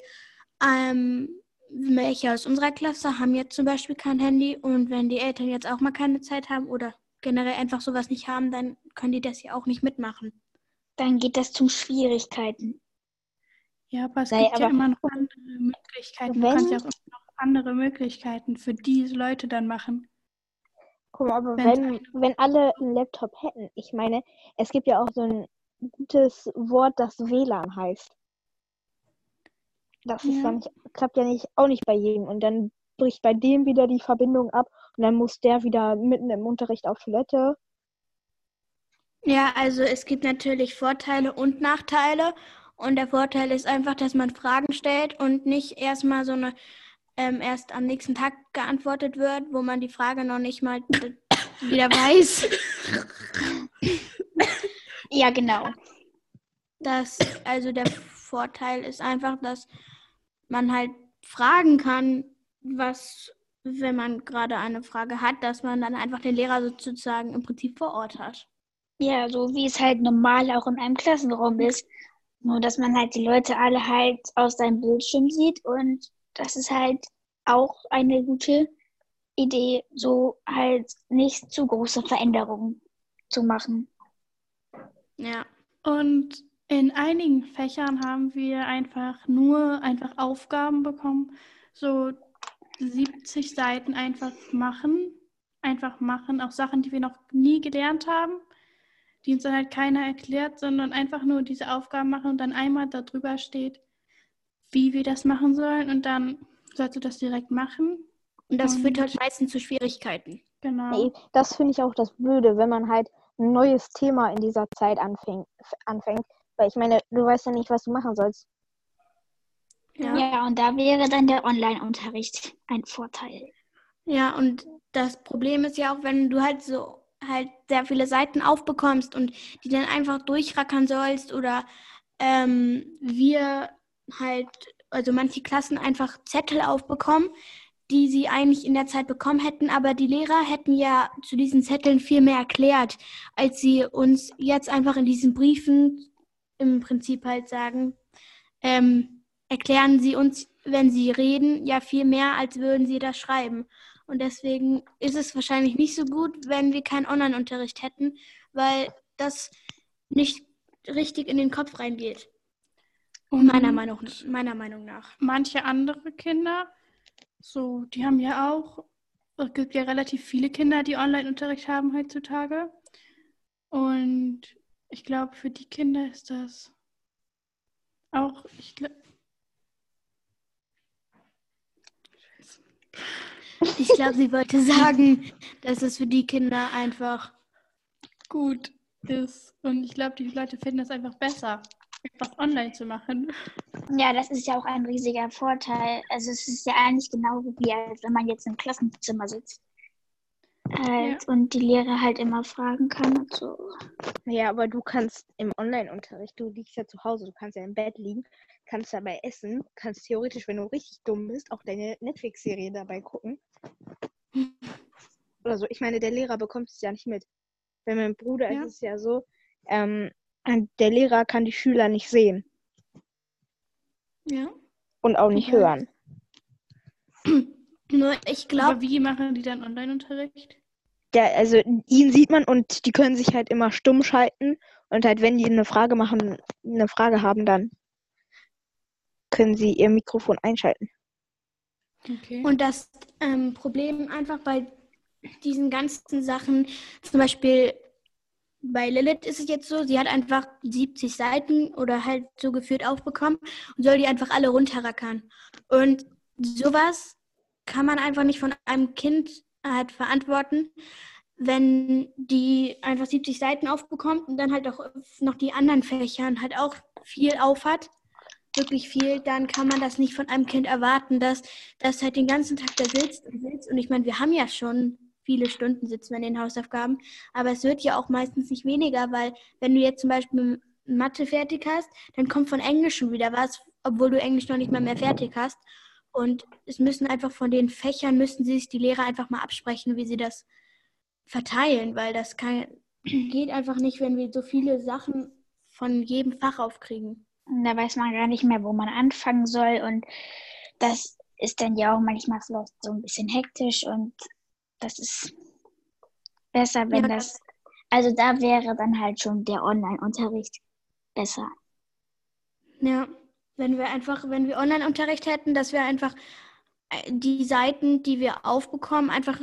Speaker 3: ähm, welche aus unserer Klasse haben jetzt zum Beispiel kein Handy und wenn die Eltern jetzt auch mal keine Zeit haben oder generell einfach sowas nicht haben, dann können die das ja auch nicht mitmachen.
Speaker 2: Dann geht das zum Schwierigkeiten.
Speaker 4: Ja, aber es
Speaker 1: Naja,
Speaker 4: gibt ja immer noch andere Möglichkeiten. Du kannst ja auch immer noch andere Möglichkeiten für diese Leute dann machen.
Speaker 1: Guck mal, aber wenn, wenn alle einen Laptop hätten, ich meine, es gibt ja auch so ein gutes Wort, das WLAN heißt. Das
Speaker 4: ja
Speaker 1: nicht, klappt ja nicht, auch nicht bei jedem. Und dann bricht bei dem wieder die Verbindung ab und dann muss der wieder mitten im Unterricht auf Toilette.
Speaker 3: Ja, also es gibt natürlich Vorteile und Nachteile. Und der Vorteil ist einfach, dass man Fragen stellt und nicht erstmal so eine ähm, erst am nächsten Tag geantwortet wird, wo man die Frage noch nicht mal *coughs* wieder weiß. *coughs*
Speaker 2: Ja, genau.
Speaker 3: Das, also der Vorteil ist einfach, dass man halt fragen kann, was, wenn man gerade eine Frage hat, dass man dann einfach den Lehrer sozusagen im Prinzip vor Ort hat.
Speaker 2: Ja, so wie es halt normal auch in einem Klassenraum ist. Nur, dass man halt die Leute alle halt aus seinem Bildschirm sieht und das ist halt auch eine gute Idee, so halt nicht zu große Veränderungen zu machen.
Speaker 3: Ja.
Speaker 4: Und in einigen Fächern haben wir einfach nur einfach Aufgaben bekommen, so 70 Seiten einfach machen, einfach machen, auch Sachen, die wir noch nie gelernt haben, die uns dann halt keiner erklärt, sondern einfach nur diese Aufgaben machen und dann einmal darüber steht, wie wir das machen sollen und dann sollst du das direkt machen.
Speaker 3: Und das
Speaker 4: Und-
Speaker 3: führt halt meistens zu Schwierigkeiten.
Speaker 4: Genau.
Speaker 1: Nee, das finde ich auch das Blöde, wenn man halt ein neues Thema in dieser Zeit anfängt, anfängt. Weil ich meine, du weißt ja nicht, was du machen sollst.
Speaker 3: Ja.
Speaker 2: Ja, und da wäre dann der Online-Unterricht ein Vorteil.
Speaker 3: Ja, und das Problem ist ja auch, wenn du halt so halt sehr viele Seiten aufbekommst und die dann einfach durchrackern sollst oder ähm, wir halt, also manche Klassen einfach Zettel aufbekommen, die sie eigentlich in der Zeit bekommen hätten, aber die Lehrer hätten ja zu diesen Zetteln viel mehr erklärt, als sie uns jetzt einfach in diesen Briefen im Prinzip halt sagen, ähm, erklären sie uns, wenn sie reden, ja viel mehr, als würden sie das schreiben. Und deswegen ist es wahrscheinlich nicht so gut, wenn wir keinen Online-Unterricht hätten, weil das nicht richtig in den Kopf reingeht.
Speaker 4: Und
Speaker 3: Meiner Meinung, meiner Meinung nach.
Speaker 4: manche andere Kinder, so, die haben ja auch, es gibt ja relativ viele Kinder, die Online-Unterricht haben heutzutage. Und ich glaube, für die Kinder ist das auch, ich glaube,
Speaker 3: Ich glaube, sie wollte sagen, dass es für die Kinder einfach.
Speaker 4: gut ist. Und ich glaube, die Leute finden es einfach besser, was online zu machen.
Speaker 2: Ja, das ist ja auch ein riesiger Vorteil. Also es ist ja eigentlich genau wie als wenn man jetzt im Klassenzimmer sitzt. Halt, Und die Lehrer halt immer fragen kann und so.
Speaker 1: Naja, aber du kannst im Online-Unterricht, du liegst ja zu Hause, du kannst ja im Bett liegen, kannst dabei essen, kannst theoretisch, wenn du richtig dumm bist, auch deine Netflix-Serie dabei gucken. *laughs* Oder so. Ich meine, der Lehrer bekommt es ja nicht mit. Bei meinem Bruder
Speaker 4: Ja.
Speaker 1: ist es ja so, ähm, der Lehrer kann die Schüler nicht sehen
Speaker 3: Ja.
Speaker 1: und auch nicht
Speaker 4: Okay.
Speaker 1: hören. *clears throat*
Speaker 3: Nur ich glaube,
Speaker 4: Aber wie machen die dann Online-Unterricht?
Speaker 1: Ja, also ihn sieht man und die können sich halt immer stumm schalten und halt, wenn die eine Frage machen, eine Frage haben, dann können sie ihr Mikrofon einschalten.
Speaker 4: Okay.
Speaker 3: Und das ähm, Problem einfach bei diesen ganzen Sachen, zum Beispiel bei Lilith ist es jetzt so, sie hat einfach 70 Seiten oder halt so geführt aufbekommen und soll die einfach alle runterrackern. Und sowas kann man einfach nicht von einem Kind halt verantworten, wenn die einfach 70 Seiten aufbekommt und dann halt auch noch die anderen Fächern halt auch viel aufhat wirklich viel, dann kann man das nicht von einem Kind erwarten, dass das halt den ganzen Tag da sitzt und sitzt. Und ich meine, wir haben ja schon viele Stunden sitzen wir in den Hausaufgaben, aber es wird ja auch meistens nicht weniger, weil wenn du jetzt zum Beispiel Mathe fertig hast, dann kommt von Englisch schon wieder was, obwohl du Englisch noch nicht mal mehr fertig hast. Und es müssen einfach von den Fächern, müssten sich die Lehrer einfach mal absprechen, wie sie das verteilen, weil das kann, *clears throat* geht einfach nicht, wenn wir so viele Sachen von jedem Fach aufkriegen.
Speaker 2: Da weiß man gar nicht mehr, wo man anfangen soll. Und das ist dann ja auch manchmal so ein bisschen hektisch und das ist besser, wenn
Speaker 3: Ja.
Speaker 2: das. Also da wäre dann halt schon der Online-Unterricht besser.
Speaker 3: Ja, wenn wir einfach, wenn wir Online-Unterricht hätten, dass wir einfach äh, die Seiten, die wir aufbekommen, einfach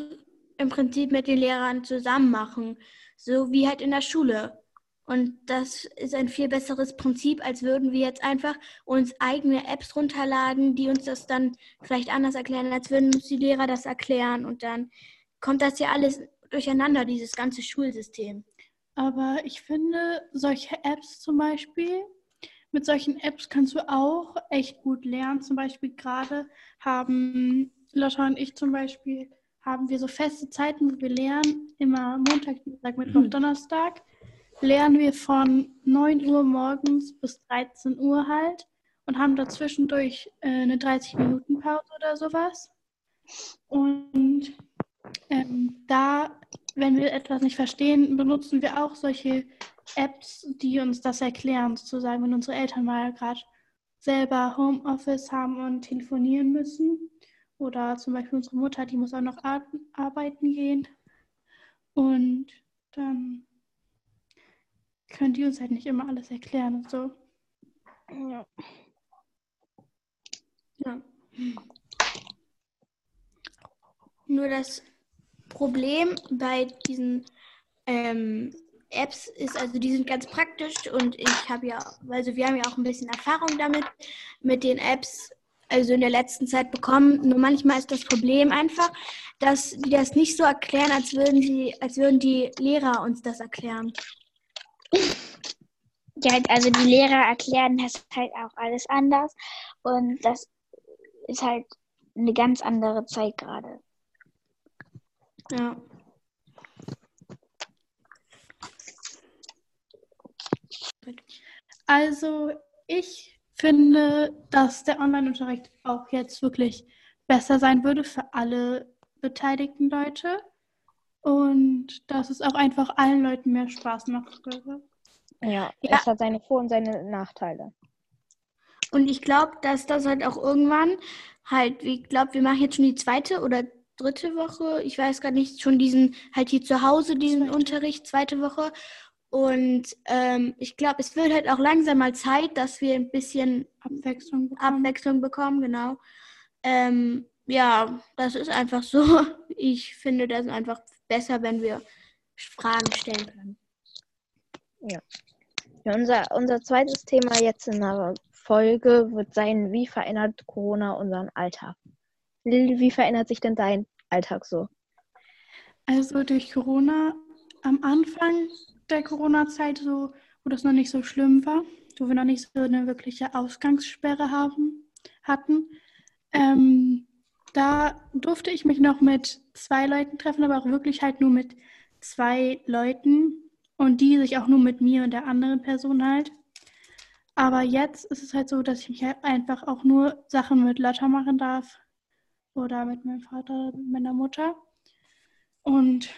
Speaker 3: im Prinzip mit den Lehrern zusammen machen. So wie halt in der Schule. Und das ist ein viel besseres Prinzip, als würden wir jetzt einfach uns eigene Apps runterladen, die uns das dann vielleicht anders erklären, als würden uns die Lehrer das erklären. Und dann kommt das ja alles durcheinander, dieses ganze Schulsystem.
Speaker 4: Aber ich finde, solche Apps zum Beispiel, mit solchen Apps kannst du auch echt gut lernen. Zum Beispiel gerade haben Lotta und ich zum Beispiel, haben wir so feste Zeiten, wo wir lernen. Immer Montag, Dienstag, Mittwoch, mhm. Donnerstag. Lernen wir von 9 Uhr morgens bis 13 Uhr halt und haben dazwischendurch äh, eine 30-Minuten-Pause oder sowas. Und ähm, da, wenn wir etwas nicht verstehen, benutzen wir auch solche Apps, die uns das erklären, sozusagen, wenn unsere Eltern mal gerade selber Homeoffice haben und telefonieren müssen. Oder zum Beispiel unsere Mutter, die muss auch noch ar arbeiten gehen. Und dann können die uns halt nicht immer alles erklären und so. Ja.
Speaker 3: Ja. Nur das Problem bei diesen ähm, Apps ist, also die sind ganz praktisch und ich habe ja, also wir haben ja auch ein bisschen Erfahrung damit, mit den Apps, also in der letzten Zeit bekommen. Nur manchmal ist das Problem einfach, dass die das nicht so erklären, als würden sie, als würden die Lehrer uns das erklären.
Speaker 2: Ja, also die Lehrer erklären das halt auch alles anders und das ist halt eine ganz andere Zeit gerade.
Speaker 3: Ja.
Speaker 4: Also ich finde, dass der Online-Unterricht auch jetzt wirklich besser sein würde für alle beteiligten Leute und dass es auch einfach allen Leuten mehr Spaß machen würde.
Speaker 1: Ja, ja. es hat seine Vor- und seine Nachteile.
Speaker 3: Und ich glaube, dass das halt auch irgendwann halt, ich glaube, wir machen jetzt schon die zweite oder dritte Woche, ich weiß gar nicht, schon diesen, halt hier zu Hause diesen zweite. Unterricht, zweite Woche. Und ähm, ich glaube, es wird halt auch langsam mal Zeit, dass wir ein bisschen Abwechslung bekommen. Abwechslung bekommen, genau. Ähm, ja, das ist einfach so. *laughs* Ich finde das einfach besser, wenn wir Fragen stellen können.
Speaker 1: Ja. ja unser, unser zweites Thema jetzt in der Folge wird sein, wie verändert Corona unseren Alltag? Wie verändert sich denn dein Alltag so?
Speaker 4: Also durch Corona am Anfang der Corona-Zeit, so, wo das noch nicht so schlimm war, wo wir noch nicht so eine wirkliche Ausgangssperre haben, hatten, ähm, da durfte ich mich noch mit zwei Leuten treffen, aber auch wirklich halt nur mit zwei Leuten und die sich auch nur mit mir und der anderen Person halt. Aber jetzt ist es halt so, dass ich mich halt einfach auch nur Sachen mit Lotta machen darf oder mit meinem Vater, mit meiner Mutter. Und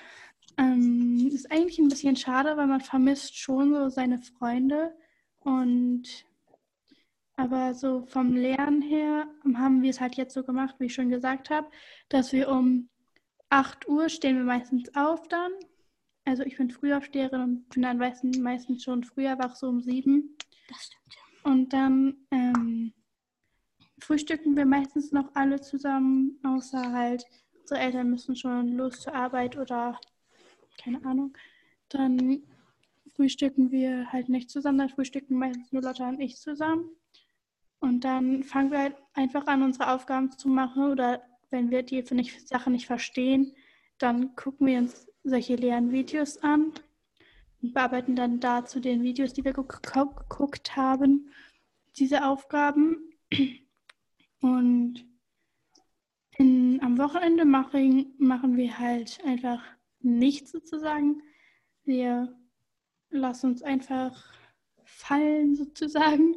Speaker 4: ähm, ist eigentlich ein bisschen schade, weil man vermisst schon so seine Freunde. Und aber so vom Lernen her haben wir es halt jetzt so gemacht, wie ich schon gesagt habe, dass wir um 8 Uhr stehen wir meistens auf dann. Also ich bin Frühaufsteherin und bin dann meistens, meistens schon früher wach, so um 7.
Speaker 3: Das stimmt.
Speaker 4: Und dann ähm, frühstücken wir meistens noch alle zusammen, außer halt unsere Eltern müssen schon los zur Arbeit oder keine Ahnung. Dann frühstücken wir halt nicht zusammen, dann frühstücken meistens nur Lotta und ich zusammen. Und dann fangen wir halt einfach an, unsere Aufgaben zu machen oder wenn wir die nicht, Sachen nicht verstehen, dann gucken wir uns solche leeren Videos an und bearbeiten dann dazu den Videos, die wir geguckt haben, diese Aufgaben. Und in, am Wochenende machen, machen wir halt einfach nichts sozusagen. Wir lassen uns einfach fallen sozusagen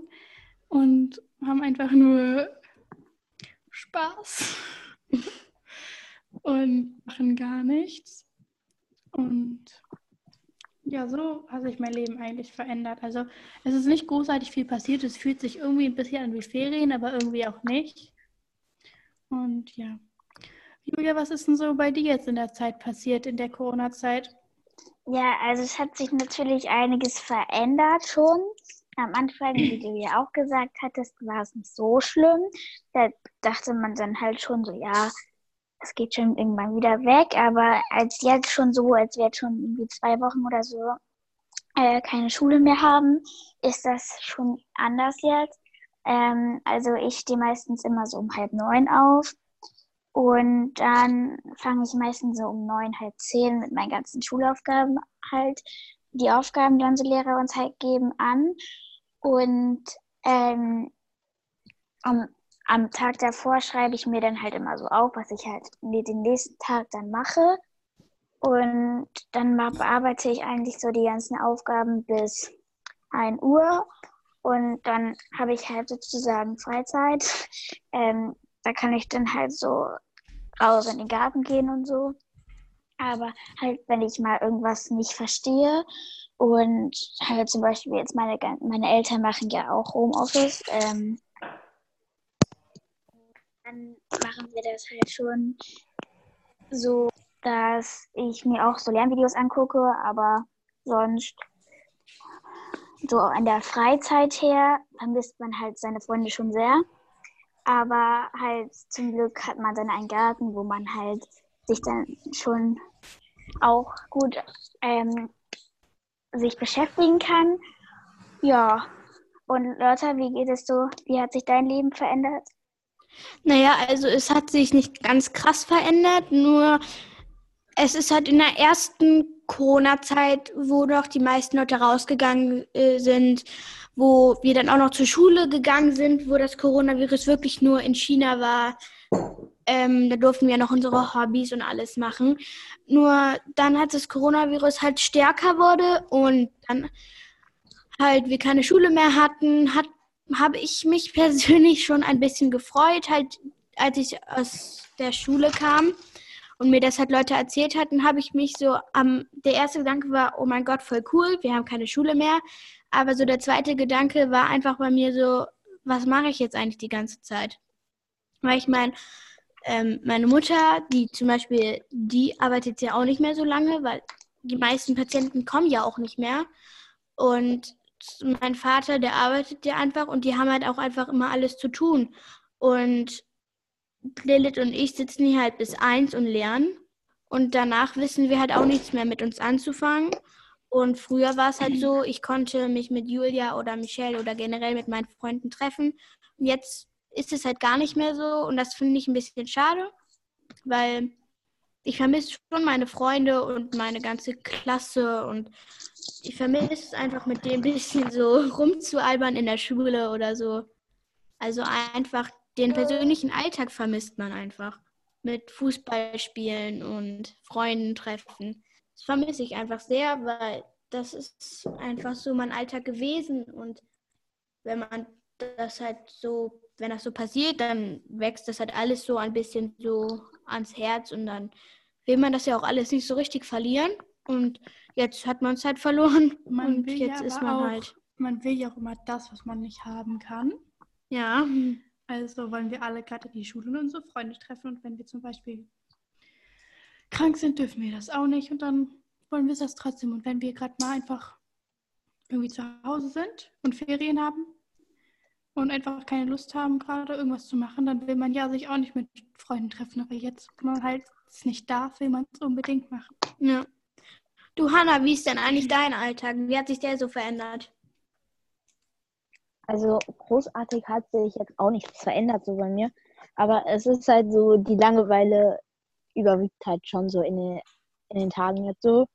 Speaker 4: und haben einfach nur Spaß *laughs* und machen gar nichts. Und ja, so hat sich mein Leben eigentlich verändert. Also es ist nicht großartig viel passiert. Es fühlt sich irgendwie ein bisschen an wie Ferien, aber irgendwie auch nicht. Und ja. Julia, was ist denn so bei dir jetzt in der Zeit passiert, in der Corona-Zeit?
Speaker 2: Ja, also es hat sich natürlich einiges verändert schon. Am Anfang, wie du ja auch gesagt hattest, war es nicht so schlimm. Da dachte man dann halt schon so, ja, es geht schon irgendwann wieder weg, aber als jetzt schon so, als wäre es schon irgendwie zwei Wochen oder so, äh, keine Schule mehr haben, ist das schon anders jetzt. Ähm, also ich stehe meistens immer so um halb neun auf und dann fange ich meistens so um neun, halb zehn mit meinen ganzen Schulaufgaben halt, die Aufgaben, die unsere Lehrer uns halt geben, an. Und ähm, am, am Tag davor schreibe ich mir dann halt immer so auf, was ich halt den nächsten Tag dann mache. Und dann bearbeite ich eigentlich so die ganzen Aufgaben bis 1 Uhr. Und dann habe ich halt sozusagen Freizeit. *laughs* Ähm, da kann ich dann halt so raus in den Garten gehen und so. Aber halt, wenn ich mal irgendwas nicht verstehe und halt zum Beispiel jetzt meine, meine Eltern machen ja auch Homeoffice, ähm, dann machen wir das halt schon so, dass ich mir auch so Lernvideos angucke, aber sonst so an der Freizeit her vermisst man halt seine Freunde schon sehr. Aber halt zum Glück hat man dann einen Garten, wo man halt sich dann schon auch gut ähm, sich beschäftigen kann. Ja. Und Lotta, wie geht es so? Wie hat sich dein Leben verändert?
Speaker 3: Naja, also es hat sich nicht ganz krass verändert, nur es ist halt in der ersten Corona-Zeit, wo doch die meisten Leute rausgegangen äh, sind, wo wir dann auch noch zur Schule gegangen sind, wo das Coronavirus wirklich nur in China war. Ähm, da durften wir noch unsere Hobbys und alles machen. Nur dann, als das Coronavirus halt stärker wurde und dann halt wir keine Schule mehr hatten, hat, habe ich mich *laughs* persönlich schon ein bisschen gefreut, halt als ich aus der Schule kam und mir das halt Leute erzählt hatten, habe ich mich so am, der erste Gedanke war, oh mein Gott, voll cool, wir haben keine Schule mehr. Aber so der zweite Gedanke war einfach bei mir so, was mache ich jetzt eigentlich die ganze Zeit? Weil ich meine, ähm, meine Mutter, die zum Beispiel, die arbeitet ja auch nicht mehr so lange, weil die meisten Patienten kommen ja auch nicht mehr. Und mein Vater, der arbeitet ja einfach und die haben halt auch einfach immer alles zu tun. Und Lilith und ich sitzen hier halt bis eins und lernen. Und danach wissen wir halt auch nichts mehr mit uns anzufangen. Und früher war es halt so, ich konnte mich mit Julia oder Michelle oder generell mit meinen Freunden treffen. Und jetzt ist es halt gar nicht mehr so. Und das finde ich ein bisschen schade, weil ich vermisse schon meine Freunde und meine ganze Klasse. Und ich vermisse es einfach mit dem bisschen so *laughs* rumzualbern in der Schule oder so. Also einfach den persönlichen Alltag vermisst man einfach. Mit Fußballspielen und Freunden treffen. Das vermisse ich einfach sehr, weil das ist einfach so mein Alltag gewesen. Und wenn man das halt so, wenn das so passiert, dann wächst das halt alles so ein bisschen so ans Herz und dann will man das ja auch alles nicht so richtig verlieren. Und jetzt hat man es halt verloren.
Speaker 4: Man
Speaker 3: und
Speaker 4: will
Speaker 3: jetzt
Speaker 4: ja
Speaker 3: ist man
Speaker 4: auch,
Speaker 3: halt.
Speaker 4: Man will ja auch immer das, was man nicht haben kann.
Speaker 3: Ja.
Speaker 4: Also wollen wir alle gerade in die Schule und unsere Freunde treffen. Und wenn wir zum Beispiel krank sind, dürfen wir das auch nicht. Und dann wollen wir das trotzdem. Und wenn wir gerade mal einfach irgendwie zu Hause sind und Ferien haben und einfach keine Lust haben, gerade irgendwas zu machen, dann will man ja sich auch nicht mit Freunden treffen. Aber jetzt, wo man halt es nicht darf, will man es unbedingt machen.
Speaker 3: ja. Du, Hanna, wie ist denn eigentlich dein Alltag? Wie hat sich der so verändert?
Speaker 1: Also großartig hat sich jetzt auch nichts verändert so bei mir. Aber es ist halt so, die Langeweile überwiegt halt schon so in den, in den Tagen jetzt so.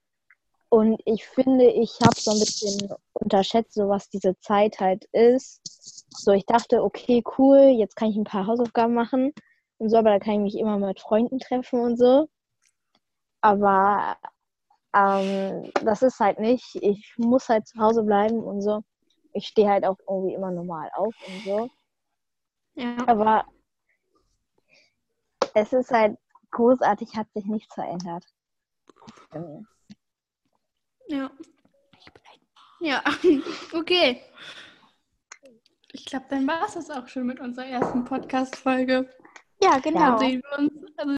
Speaker 1: Und ich finde, ich habe so ein bisschen unterschätzt, so was diese Zeit halt ist. So, ich dachte, okay, cool, jetzt kann ich ein paar Hausaufgaben machen und so, aber da kann ich mich immer mit Freunden treffen und so. Aber ähm, das ist halt nicht. Ich muss halt zu Hause bleiben und so ich stehe halt auch irgendwie immer normal auf und so.
Speaker 3: Ja.
Speaker 1: Aber es ist halt großartig, hat sich nichts verändert.
Speaker 3: Ja. Ja, *laughs* okay.
Speaker 4: Ich glaube, dann war es das auch schon mit unserer ersten Podcast-Folge.
Speaker 2: Ja, genau.
Speaker 4: Dann sehen wir uns